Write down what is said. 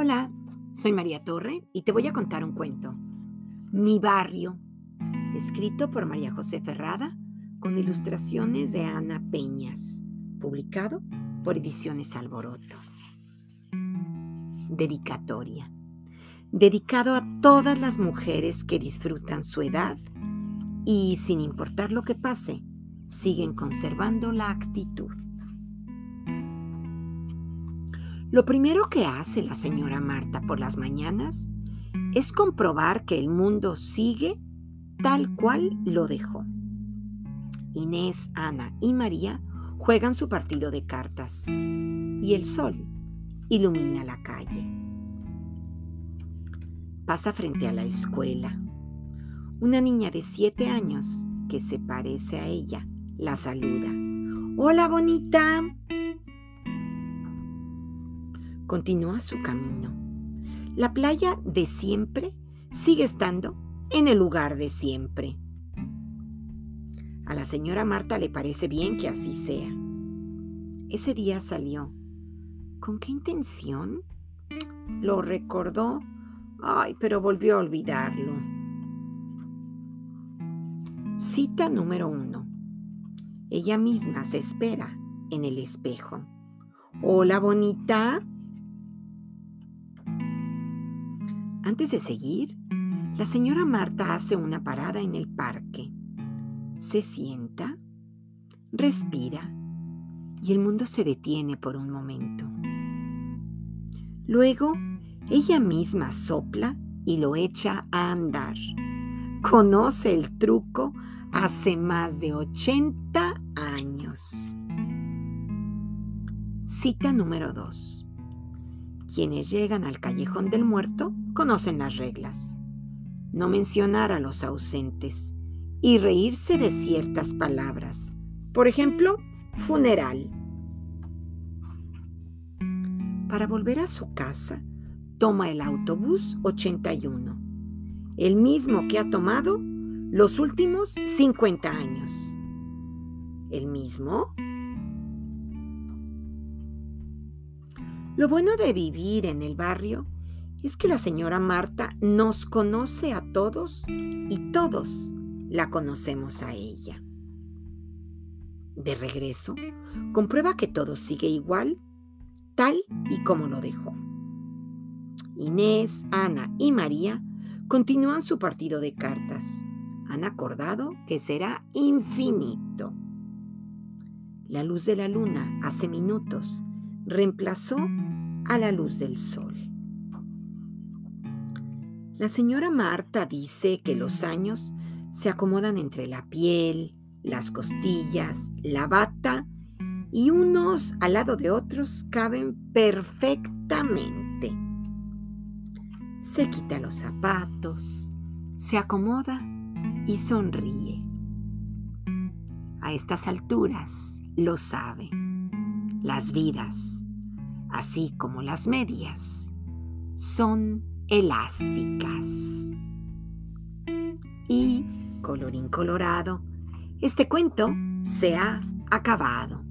Hola, soy María Torre y te voy a contar un cuento. Mi barrio, escrito por María José Ferrada con ilustraciones de Ana Peñas, publicado por Ediciones Alboroto. Dedicatoria. Dedicado a todas las mujeres que disfrutan su edad y, sin importar lo que pase, siguen conservando la actitud. Lo primero que hace la señora Marta por las mañanas es comprobar que el mundo sigue tal cual lo dejó. Inés, Ana y María juegan su partido de cartas y el sol ilumina la calle. Pasa frente a la escuela. Una niña de siete años que se parece a ella la saluda. Hola bonita, continúa su camino. La playa de siempre sigue estando en el lugar de siempre. A la señora Marta le parece bien que así sea. Ese día salió. ¿Con qué intención? Lo recordó. Ay, pero volvió a olvidarlo. Cita número uno. Ella misma se espera en el espejo. Hola, bonita. Antes de seguir, la señora Marta hace una parada en el parque. Se sienta, respira y el mundo se detiene por un momento. Luego, ella misma sopla y lo echa a andar. Conoce el truco hace más de 80 años. Cita número 2. Quienes llegan al callejón del muerto conocen las reglas. No mencionar a los ausentes y reírse de ciertas palabras. Por ejemplo, funeral. Para volver a su casa, toma el autobús 81, el mismo que ha tomado los últimos 50 años. ¿El mismo? Lo bueno de vivir en el barrio es que la señora Marta nos conoce a todos y todos la conocemos a ella. De regreso, comprueba que todo sigue igual, tal y como lo dejó. Inés, Ana y María continúan su partido de cartas. Han acordado que será infinito. La luz de la luna hace minutos reemplazó a la luz del sol. La señora Marta dice que los años se acomodan entre la piel, las costillas, la bata y unos al lado de otros caben perfectamente. Se quita los zapatos, se acomoda y sonríe. A estas alturas lo sabe. Las vidas así como las medias, son elásticas. Y, colorín colorado, este cuento se ha acabado.